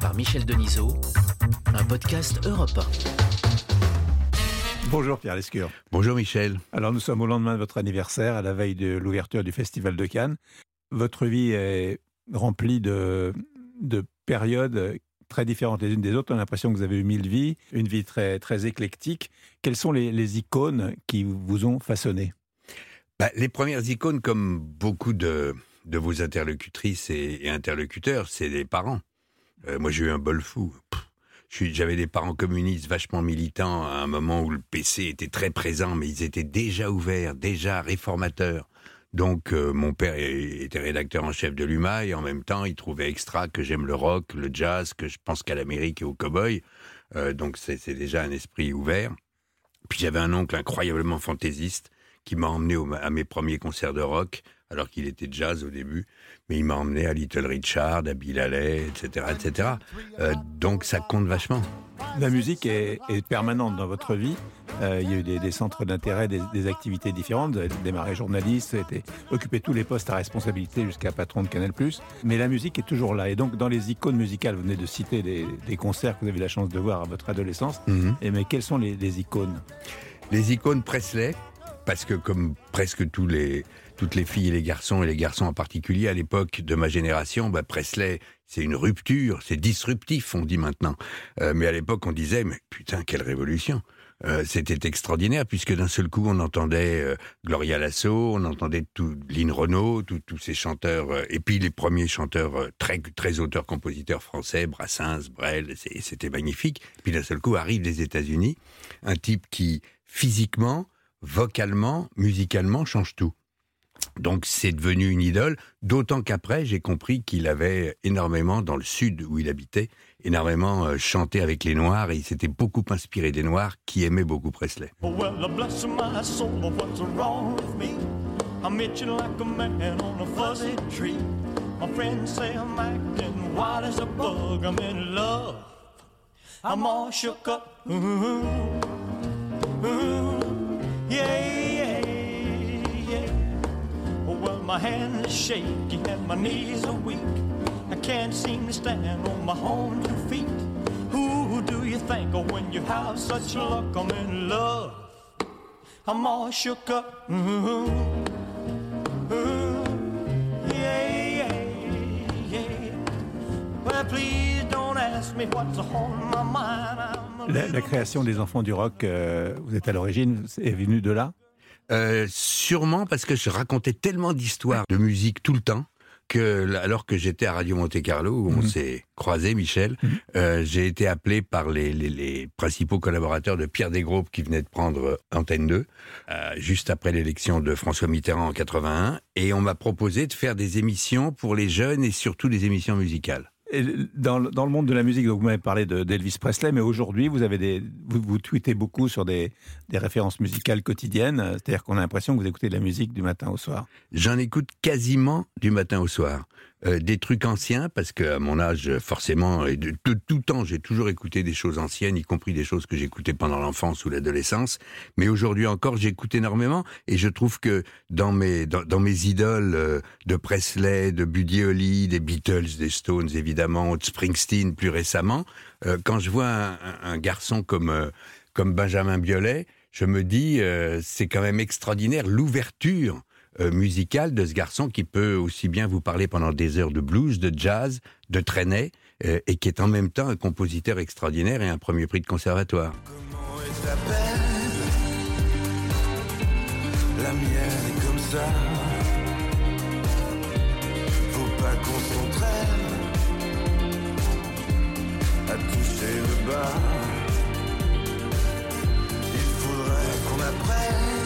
Par Michel Denisot, un podcast Europe 1. Bonjour Pierre Lescure. Bonjour Michel. Alors nous sommes au lendemain de votre anniversaire, à la veille de l'ouverture du Festival de Cannes. Votre vie est remplie de, de périodes très différentes les unes des autres. On a l'impression que vous avez eu mille vies, une vie très, très éclectique. Quelles sont les, les icônes qui vous ont façonné? Bah, les premières icônes, comme beaucoup de, de vos interlocutrices et, et interlocuteurs, c'est les parents. Euh, moi, j'ai eu un bol fou. J'avais des parents communistes vachement militants à un moment où le PC était très présent, mais ils étaient déjà ouverts, déjà réformateurs. Donc, euh, mon père était rédacteur en chef de l'UMA et en même temps, il trouvait extra que j'aime le rock, le jazz, que je pense qu'à l'Amérique et au cow-boy. Euh, donc, c'est déjà un esprit ouvert. Puis j'avais un oncle incroyablement fantaisiste qui m'a emmené à mes premiers concerts de rock, alors qu'il était jazz au début, mais il m'a emmené à Little Richard, à Bill Haley, etc., etc. Euh, donc ça compte vachement. La musique est, est permanente dans votre vie. Euh, il y a eu des, des centres d'intérêt, des, des activités différentes. Vous avez démarré journaliste, été- occupé tous les postes à responsabilité jusqu'à patron de Canal+. Mais la musique est toujours là. Et donc, dans les icônes musicales, vous venez de citer des, des concerts que vous avez eu la chance de voir à votre adolescence. Et mais quelles sont les, les icônes? Les icônes Presley, parce que comme presque toutes les filles et les garçons, et les garçons en particulier, à l'époque de ma génération, bah, Presley, c'est une rupture, c'est disruptif, on dit maintenant. Euh, mais à l'époque, on disait, mais putain, quelle révolution Euh, C'était extraordinaire, puisque d'un seul coup, on entendait euh, Gloria Lasso, on entendait tout, Lynn Renault, tous ces chanteurs, et puis les premiers chanteurs très, très auteurs-compositeurs français, Brassens, Brel, c'était magnifique. Puis d'un seul coup, arrive des États-Unis, un type qui, physiquement, vocalement, musicalement, change tout. Donc c'est devenu une idole, d'autant qu'après j'ai compris qu'il avait énormément, dans le sud où il habitait, énormément euh, chanté avec les Noirs et il s'était beaucoup inspiré des Noirs qui aimaient beaucoup Presley. My hand is shaky and my knees are weak. I can't seem to stand on my own two feet. Who do you think of when you have such luck? I'm in love? I'm all shook up. Ooh, ooh, yeah, yeah, yeah. Well, please don't ask me what's on my mind. La, la création des enfants du rock, euh, vous êtes à l'origine, est venue de là? Euh, sûrement parce que je racontais tellement d'histoires de musique tout le temps que alors que j'étais à Radio Monte Carlo où on Mhm. s'est croisé Michel, Mhm. euh, j'ai été appelé par les, les- les principaux collaborateurs de Pierre Desgroupes qui venait de prendre euh, Antenne 2 euh, juste après l'élection de François Mitterrand en 81 et on m'a proposé de faire des émissions pour les jeunes et surtout des émissions musicales. Dans, le- monde de la musique, vous m'avez parlé de- d'Elvis Presley, mais aujourd'hui, vous avez vous, tweetez beaucoup sur des, des références musicales quotidiennes. C'est-à-dire qu'on a l'impression que vous écoutez de la musique du matin au soir. J'en écoute quasiment du matin au soir. Euh, des trucs anciens, parce que à mon âge, forcément, et de, tout temps, j'ai toujours écouté des choses anciennes, y compris des choses que j'écoutais pendant l'enfance ou l'adolescence. Mais aujourd'hui encore, j'écoute énormément, et je trouve que dans mes dans, mes idoles euh, de Presley, de Buddy Holly, des Beatles, des Stones, évidemment, de Springsteen plus récemment, euh, quand je vois un, un- garçon comme euh, comme Benjamin Biolay, je me dis, euh, c'est quand même extraordinaire l'ouverture musicale de ce garçon qui peut aussi bien vous parler pendant des heures de blues, de jazz, de traîner, euh, et qui est en même temps un compositeur extraordinaire et un premier prix de conservatoire. Comment La mienne est comme ça. Faut pas qu'on s'entraîne à toucher le bas. Il faudrait qu'on apprenne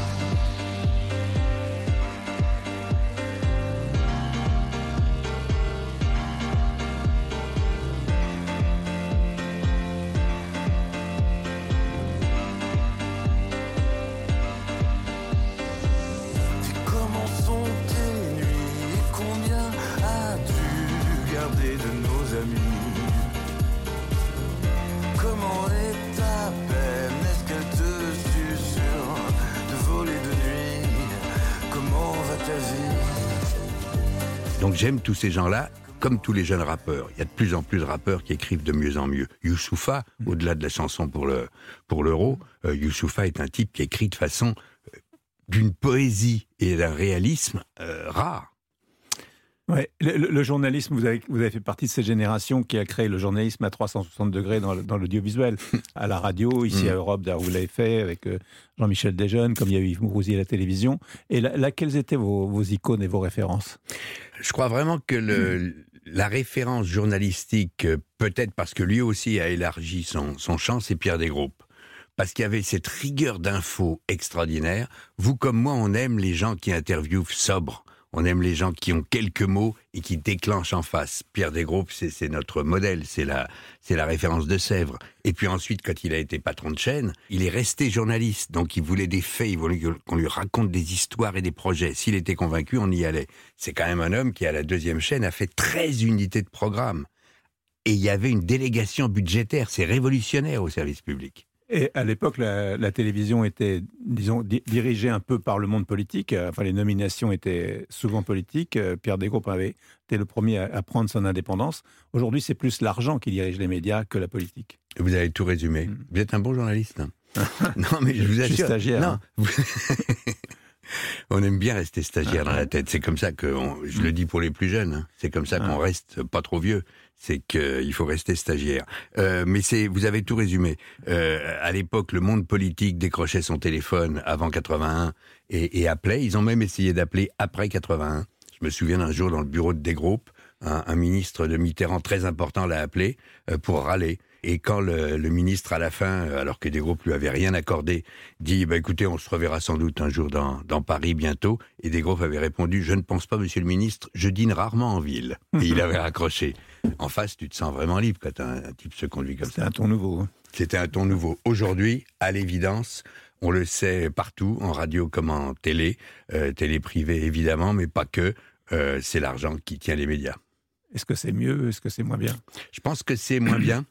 J'aime tous ces gens-là, comme tous les jeunes rappeurs. Il y a de plus en plus de rappeurs qui écrivent de mieux en mieux. Youssoufa, au-delà de la chanson pour le pour l'euro, euh, Youssoufa est un type qui écrit de façon euh, d'une poésie et d'un réalisme euh, rare. Ouais, le, le- le journalisme, vous avez, vous avez fait partie de cette génération qui a créé le journalisme à 360 degrés dans, l'audiovisuel. à la radio, ici Mm. à Europe, d'ailleurs, vous l'avez fait avec euh, Jean-Michel Desjeunes, comme il y a eu Yves Mourouzi à la télévision. Et là, là, quelles étaient vos, vos icônes et vos références? Je crois vraiment que le, la référence journalistique, euh, peut-être parce que lui aussi a élargi son, son champ, c'est Pierre Desgroupes. Parce qu'il y avait cette rigueur d'infos extraordinaire. Vous comme moi, on aime les gens qui interviewent sobres. On aime les gens qui ont quelques mots et qui déclenchent en face. Pierre Desgroupes, c'est notre modèle, c'est la, la référence de Sèvres. Et puis ensuite, quand il a été patron de chaîne, il est resté journaliste. Donc il voulait des faits, il voulait qu'on lui raconte des histoires et des projets. S'il était convaincu, on y allait. C'est quand même un homme qui, à la deuxième chaîne, a fait 13 unités de programme. Et il y avait une délégation budgétaire. C'est révolutionnaire au service public. Et à l'époque, la, la télévision était, disons, di- dirigée un peu par le monde politique. Euh, Enfin, les nominations étaient souvent politiques. Euh, Pierre Desgroupes avait été le premier à, à prendre son indépendance. Aujourd'hui, c'est plus l'argent qui dirige les médias que la politique. Vous avez tout résumé. Mm. Vous êtes un bon journaliste. hein. non, mais je vous Je suis assure. stagiaire, Non. hein. on aime bien rester stagiaire Ah, dans la tête. C'est comme ça que, on- je le dis pour les plus jeunes, hein. c'est comme ça qu'on Ah. reste pas trop vieux. C'est qu'il faut rester stagiaire. Euh, mais c'est, vous avez tout résumé. Euh, à l'époque, le monde politique décrochait son téléphone avant 81 et, et appelait. Ils ont même essayé d'appeler après 81. Je me souviens d'un jour dans le bureau de Desgroupes, un, un ministre de Mitterrand très important l'a appelé euh, pour râler. Et quand le, le ministre, à la fin, euh, alors que Desgroupes lui avait rien accordé, dit bah, écoutez, on se reverra sans doute un jour dans, dans Paris bientôt. Et Desgroupes avait répondu je ne pense pas, monsieur le ministre, je dîne rarement en ville. Et il avait raccroché. En face, tu te sens vraiment libre quand un, un type se conduit comme ça. un ton nouveau. hein. C'était un ton nouveau. Aujourd'hui, à l'évidence, on le sait partout, en radio comme en télé, euh, télé privée évidemment, mais pas que. euh, c'est l'argent qui tient les médias. Est-ce que c'est mieux Est-ce que c'est moins bien? Je pense que c'est moins bien.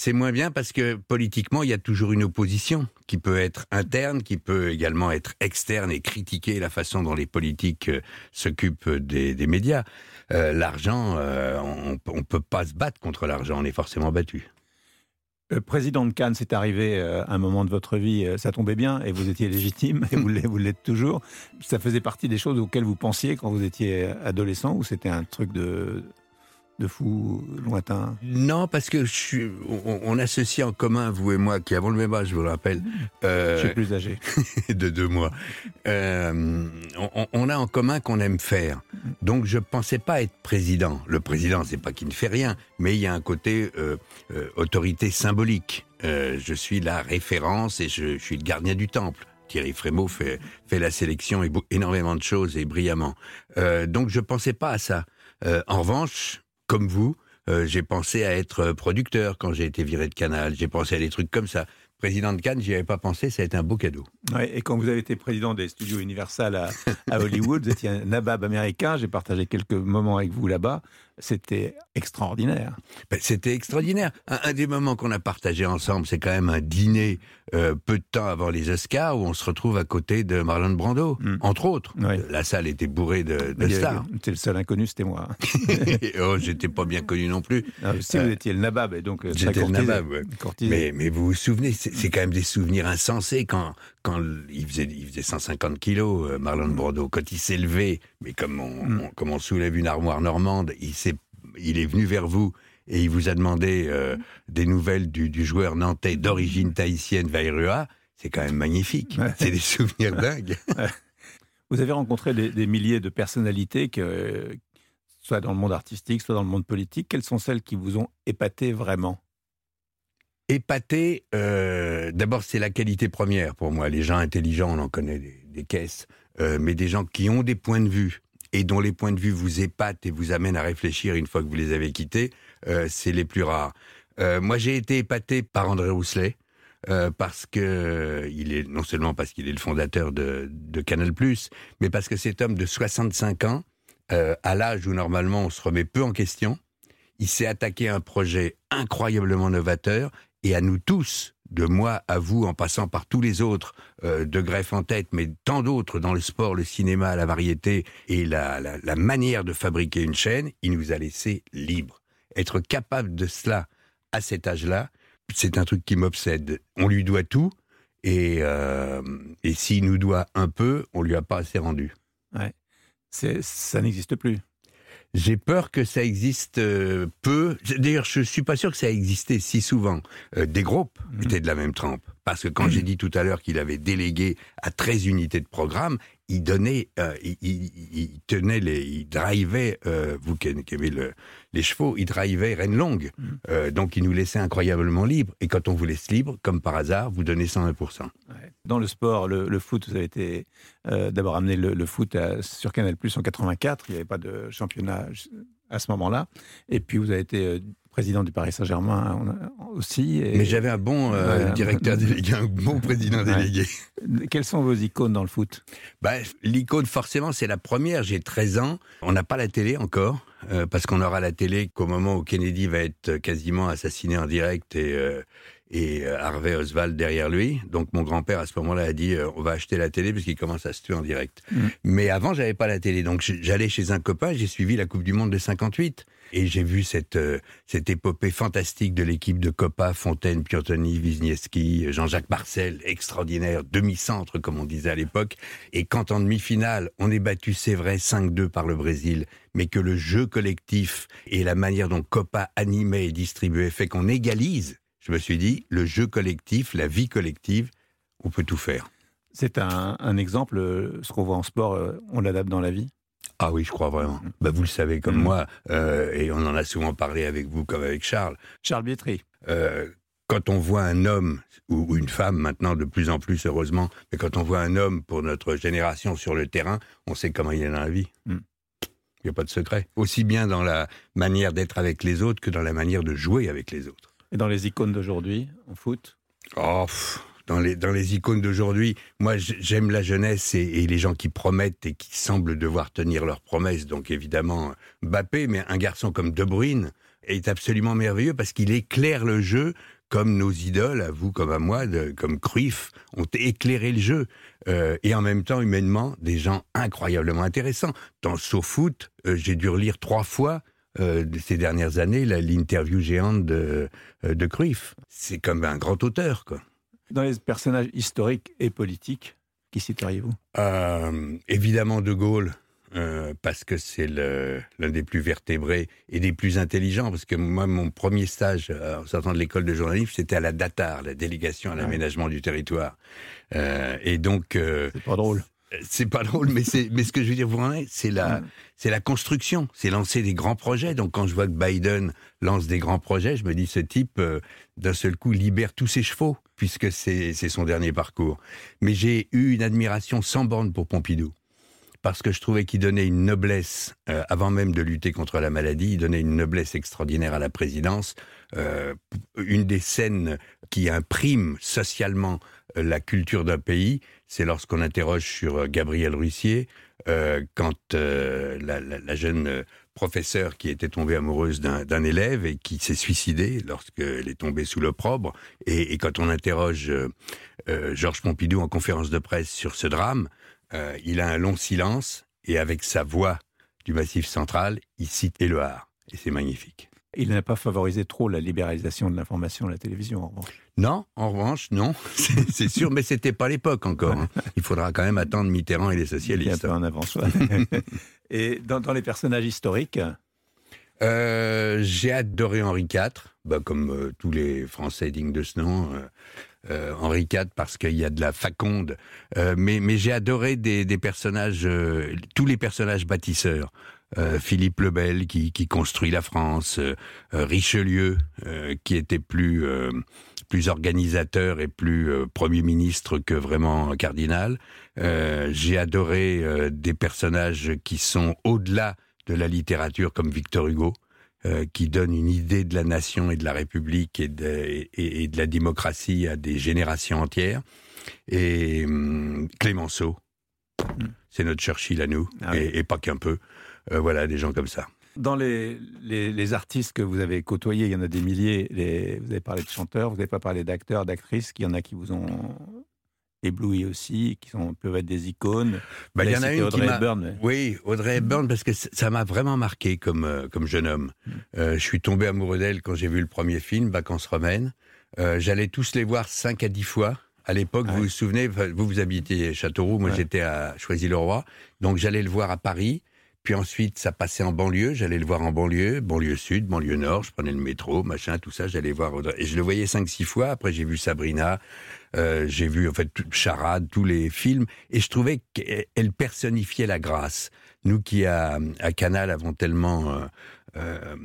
C'est moins bien parce que politiquement, il y a toujours une opposition qui peut être interne, qui peut également être externe et critiquer la façon dont les politiques euh, s'occupent des, médias. Euh, l'argent, euh, on ne peut pas se battre contre l'argent, on est forcément battu. Président de Cannes, c'est arrivé à un moment de votre vie, ça tombait bien et vous étiez légitime et vous l'êtes toujours. Ça faisait partie des choses auxquelles vous pensiez quand vous étiez adolescent ou c'était un truc de, de fou lointain Non, parce que je suis, on, on associe en commun, vous et moi, qui avons le même âge, je vous le rappelle, euh, Je suis plus âgé. de deux mois. Euh, on, on a en commun qu'on aime faire. Donc je pensais pas être président. Le président, c'est pas qu'il ne fait rien, mais il y a un côté euh, euh, autorité symbolique. Euh, je suis la référence et je, je suis le gardien du temple. Thierry Frémaux fait, fait la sélection et énormément de choses et brillamment. Euh, donc je pensais pas à ça. Euh, en revanche, comme vous, euh, j'ai pensé à être producteur quand j'ai été viré de Canal. J'ai pensé à des trucs comme ça. Président de Cannes, j'y avais pas pensé. Ça a été un beau cadeau. Et quand vous avez été président des studios Universal à, à Hollywood, vous étiez un nabab américain. J'ai partagé quelques moments avec vous là-bas. C'était extraordinaire. Ben, C'était extraordinaire. Un, un des moments qu'on a partagé ensemble, c'est quand même un dîner euh, peu de temps avant les Oscars où on se retrouve à côté de Marlon Brando, Mm. entre autres. La salle était bourrée de, de stars. C'était le seul inconnu, c'était moi. oh, j'étais pas bien connu non plus. Non, si vous étiez le nabab, et donc euh, J'étais le nabab, ouais. Mais, mais vous vous souvenez, c'est quand même des souvenirs insensés quand, quand il, faisait, il faisait 150 kilos, euh, Marlon Brando. Quand il s'est levé, mais comme on, Mm. on- comme on soulève une armoire normande, il, s'est- il est venu vers vous et il vous a demandé euh, des nouvelles du, du joueur nantais d'origine tahitienne, Vairua. C'est quand même magnifique. Ouais. C'est des souvenirs dingues. Vous avez rencontré des, des milliers de personnalités, que, soit dans le monde artistique, soit dans le monde politique. Quelles sont celles qui vous ont épaté vraiment? Épaté, euh, d'abord c'est la qualité première pour moi. Les gens intelligents, on en connaît des, des caisses, euh, mais des gens qui ont des points de vue et dont les points de vue vous épatent et vous amènent à réfléchir une fois que vous les avez quittés, euh, c'est les plus rares. Euh, moi j'ai été épaté par André Rousselet. euh, parce que il est non seulement parce qu'il est le fondateur de, de Canal+, mais parce que cet homme de 65 ans, à l'âge où normalement on se remet peu en question, il s'est attaqué à un projet incroyablement novateur et à nous tous, de moi à vous, en passant par tous les autres, euh, de greffe en tête, mais tant d'autres dans le sport, le cinéma, la variété et la, la, manière de fabriquer une chaîne, il nous a laissé libres. Être capable de cela à cet âge-là, c'est un truc qui m'obsède. On lui doit tout, et, euh, et s'il nous doit un peu, on lui a pas assez rendu. C'est- Ça n'existe plus. J'ai peur que ça existe euh, peu. D'ailleurs, je suis pas sûr que ça existait si souvent. Euh, des groupes Mhm. étaient de la même trempe. Parce que quand j'ai dit tout à l'heure qu'il avait délégué à 13 unités de programme, il donnait, euh, il, il- il tenait les, il drivait, euh, vous qui, avez le- les chevaux, il drivait Rennes Longue. Mhm. Euh, donc il nous laissait incroyablement libres. Et quand on vous laisse libre, comme par hasard, vous donnez 101%. Ouais. Dans le sport, le, le foot, vous avez été euh, d'abord amené le, le foot à- sur Canal Plus en 84. Il n'y avait pas de championnat à ce moment-là. Et puis vous avez été euh, président du Paris Saint-Germain aussi. Et Mais j'avais un bon euh, Ouais. directeur délégué, un bon président Ouais. délégué. Quelles sont vos icônes dans le foot? Bah, L'icône, forcément, c'est la première. J'ai 13 ans. On n'a pas la télé encore, euh, parce qu'on aura la télé qu'au moment où Kennedy va être quasiment assassiné en direct et, euh, et euh, Harvey Oswald derrière lui. Donc mon grand-père, à ce moment-là, a dit euh, on va acheter la télé parce qu'il commence à se tuer en direct. Mhm. Mais avant, j'avais pas la télé. Donc j'allais chez un copain, j'ai suivi la Coupe du Monde de 58. Et j'ai vu cette, euh, cette épopée fantastique de l'équipe de Copa, Fontaine, Piantoni, Wisniewski, Jean-Jacques Marcel, extraordinaire, demi-centre comme on disait à l'époque. Et quand en demi-finale, on est battu, c'est vrai, 5-2 par le Brésil, mais que le jeu collectif et la manière dont Copa animait et distribuait fait qu'on égalise, je me suis dit, le jeu collectif, la vie collective, on peut tout faire. C'est un, un exemple, euh, ce qu'on voit en sport, euh, on l'adapte dans la vie. Ah oui, je crois vraiment. Bah, vous le savez comme Mhm. moi, euh, et on en a souvent parlé avec vous comme avec Charles. Charles Bietri. Euh, quand on voit un homme ou, une femme maintenant de plus en plus heureusement, mais quand on voit un homme pour notre génération sur le terrain, on sait comment il est dans la vie. Il Mm. n'y a pas de secret. Aussi bien dans la manière d'être avec les autres que dans la manière de jouer avec les autres. Et dans les icônes d'aujourd'hui, en foot? Oh, pff, dans les, dans les icônes d'aujourd'hui, moi j'aime la jeunesse et, les gens qui promettent et qui semblent devoir tenir leurs promesses. Donc évidemment Mbappé, mais un garçon comme De Bruyne est absolument merveilleux parce qu'il éclaire le jeu comme nos idoles, à vous comme à moi, comme Cruyff, ont éclairé le jeu. Euh, et en même temps, humainement, des gens incroyablement intéressants. Dans SoFoot, euh, j'ai dû relire trois fois euh, ces dernières années l'interview géante de, de Cruyff. C'est comme un grand auteur, quoi. Dans les personnages historiques et politiques, qui citeriez-vous? Euh, évidemment De Gaulle, euh, parce que c'est l'un des plus vertébrés et des plus intelligents. Parce que moi, mon premier stage euh, en sortant de l'école de journalisme, c'était à la DATAR, la délégation à Ouais. l'aménagement du territoire. Euh, et donc, C'est pas drôle. C'est pas drôle, mais c'est, mais ce que je veux dire, vous c'est la, Mm. c'est la construction, c'est lancer des grands projets. Donc, quand je vois que Biden lance des grands projets, je me dis, ce type, euh, d'un seul coup, libère tous ses chevaux, puisque c'est, c'est son dernier parcours. Mais j'ai eu une admiration sans borne pour Pompidou. Parce que je trouvais qu'il donnait une noblesse, euh, avant même de lutter contre la maladie, il donnait une noblesse extraordinaire à la présidence. Euh, une des scènes qui imprime socialement euh, la culture d'un pays, c'est lorsqu'on interroge sur euh, Gabriel Ruissier, euh, quand la, jeune professeure qui était tombée amoureuse d'un élève et qui s'est suicidée lorsqu'elle est tombée sous l'opprobre, et, quand on interroge Georges Pompidou en conférence de presse sur ce drame, il a un long silence et avec sa voix du Massif central, il cite Éluard. Et c'est magnifique. Il n'a pas favorisé trop la libéralisation de l'information à la télévision, en revanche. Non, en revanche, non, c'est sûr, mais c'était pas l'époque encore. hein. Il faudra quand même attendre Mitterrand et les Il est un socialistes. peu en avance. ouais. Et dans, dans les personnages historiques, Euh, J'ai adoré Henri IV, bah, comme euh, tous les Français dignes de ce nom. euh, euh, Henri IV parce qu'il y a de la faconde, Euh, mais, mais j'ai adoré des, des personnages, euh, tous les personnages bâtisseurs. Euh, Philippe le Bel qui, qui construit la France, euh, euh, Richelieu euh, qui était plus plus organisateur et plus premier ministre que vraiment cardinal. J'ai adoré des personnages qui sont au-delà de la littérature comme Victor Hugo, qui donne une idée de la nation et de la République et de, et, et de la démocratie à des générations entières. Et hum, Clémenceau, Mm. c'est notre Churchill à nous, Ah oui. et, et pas qu'un peu. Euh, voilà, des gens comme ça. Dans les, les, les artistes que vous avez côtoyés, il y en a des milliers. Les, vous avez parlé de chanteurs, vous n'avez pas parlé d'acteurs, d'actrices. Il y en a qui vous ont ébloui aussi, qui sont, peuvent être des icônes. Bah, il y en a une qui Audrey m'a- Hepburn, mais- Oui, Audrey Hepburn, parce que ça m'a vraiment marqué comme, euh, comme jeune homme. Euh, je suis tombé amoureux d'elle quand j'ai vu le premier film, Vacances romaines. Euh, J'allais tous les voir 5 à 10 fois. À l'époque, Ah vous ouais. vous souvenez, vous, vous habitiez Châteauroux, moi Ouais. j'étais à Choisy-le-Roi. Donc j'allais le voir à Paris. Puis ensuite, ça passait en banlieue. J'allais le voir en banlieue, banlieue sud, banlieue nord. Je prenais le métro, machin, tout ça. J'allais voir. Et je le voyais 5-6 fois. Après, j'ai vu Sabrina. Euh, j'ai vu, en fait, Charade, tous les films. Et je trouvais qu'elle personnifiait la grâce. Nous qui, à, à Canal, avons tellement, euh, euh,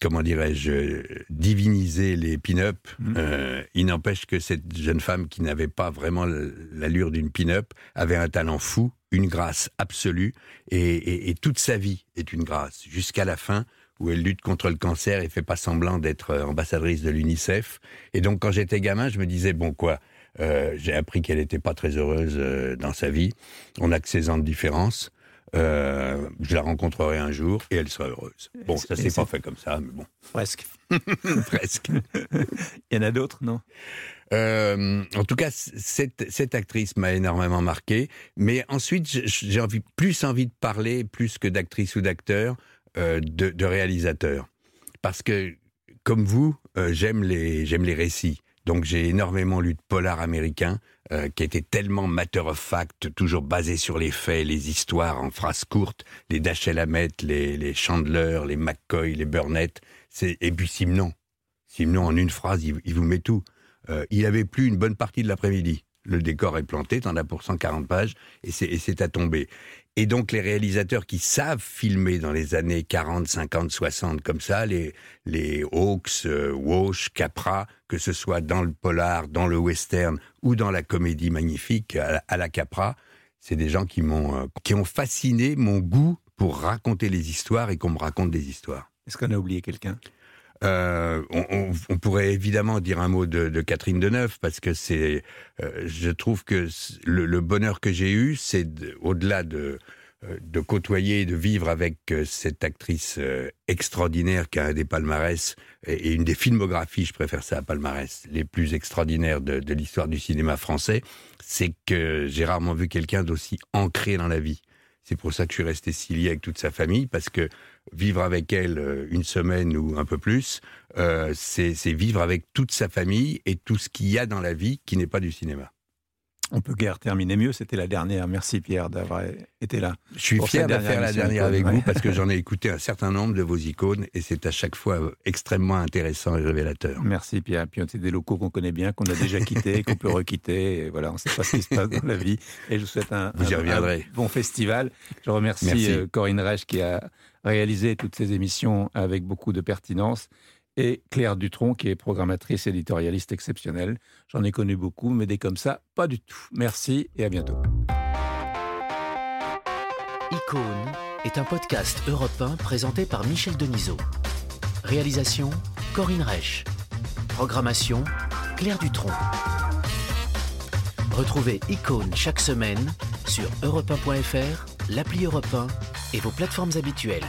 comment dirais-je, divinisé les pin-up, Mhm. euh, il n'empêche que cette jeune femme qui n'avait pas vraiment l'allure d'une pin-up avait un talent fou, une grâce absolue. Et, et- et toute sa vie est une grâce, jusqu'à la fin où elle lutte contre le cancer et fait pas semblant d'être euh, ambassadrice de l'UNICEF. Et donc, quand j'étais gamin, je me disais, bon quoi, euh, j'ai appris qu'elle n'était pas très heureuse dans sa vie. On n'a que 16 ans de différence. Euh, je la rencontrerai un jour et elle sera heureuse. Bon, ça s'est pas fait comme ça, mais bon, Presque. presque. Il y en a d'autres, non? Euh, en tout cas, cette, cette actrice m'a énormément marqué. Mais ensuite, j'ai envie, plus envie de parler, plus que d'actrice ou d'acteur, euh, de, de réalisateur. Parce que, comme vous, euh, j'aime les, j'aime les récits. Donc j'ai énormément lu de polar américains euh, qui étaient tellement matter of fact, toujours basés sur les faits, les histoires en phrases courtes, les Dashiell Hammett, les, les Chandler, les McCoy, les Burnett, et puis Simon. Simon en une phrase, il, il vous met tout. Euh, il avait plus une bonne partie de l'après-midi. Le décor est planté, t'en as pour 140 pages, et c'est à tomber. Et donc les réalisateurs qui savent filmer dans les années 40, 50, 60 comme ça, les, Hawks, euh, Walsh, Capra, que ce soit dans le polar, dans le western ou dans la comédie magnifique à la, à la Capra, c'est des gens qui m'ont euh, qui ont fasciné mon goût pour raconter les histoires et qu'on me raconte des histoires. Est-ce qu'on a oublié quelqu'un? Euh, on, on- on pourrait évidemment dire un mot de, de Catherine Deneuve parce que c'est, euh, je trouve que le, le bonheur que j'ai eu, c'est de- au-delà de euh, de côtoyer et de vivre avec euh, cette actrice euh, extraordinaire qui a un des palmarès et, une des filmographies, je préfère ça palmarès, les plus extraordinaires de, de l'histoire du cinéma français, c'est que j'ai rarement vu quelqu'un d'aussi ancré dans la vie. C'est pour ça que je suis resté si lié avec toute sa famille, parce que vivre avec elle euh, une semaine ou un peu plus, euh, c'est vivre avec toute sa famille et tout ce qu'il y a dans la vie qui n'est pas du cinéma. On peut guère terminer mieux. C'était la dernière. Merci Pierre d'avoir été là. Je suis fier de faire la dernière avec ouais. vous parce que j'en ai écouté un certain nombre de vos icônes et c'est à chaque fois extrêmement intéressant et révélateur. Merci Pierre. Puis c'est des locaux qu'on connaît bien, qu'on a déjà quittés, qu'on peut requitter. Et voilà, on ne sait pas ce qui se passe dans la vie. Et je vous souhaite un, Vous y un- reviendrez. un bon festival. Je remercie Merci. euh, Corinne Reich qui a réalisé toutes ces émissions avec beaucoup de pertinence. Et Claire Dutronc, qui est programmatrice éditorialiste exceptionnelle. J'en ai connu beaucoup, mais des comme ça, pas du tout. Merci et à bientôt. Icône est un podcast européen présenté par Michel Denisot. Réalisation Corinne Reich. Programmation Claire Dutronc. Retrouvez Icône chaque semaine sur europe1.fr, l'appli Europe 1 et vos plateformes habituelles.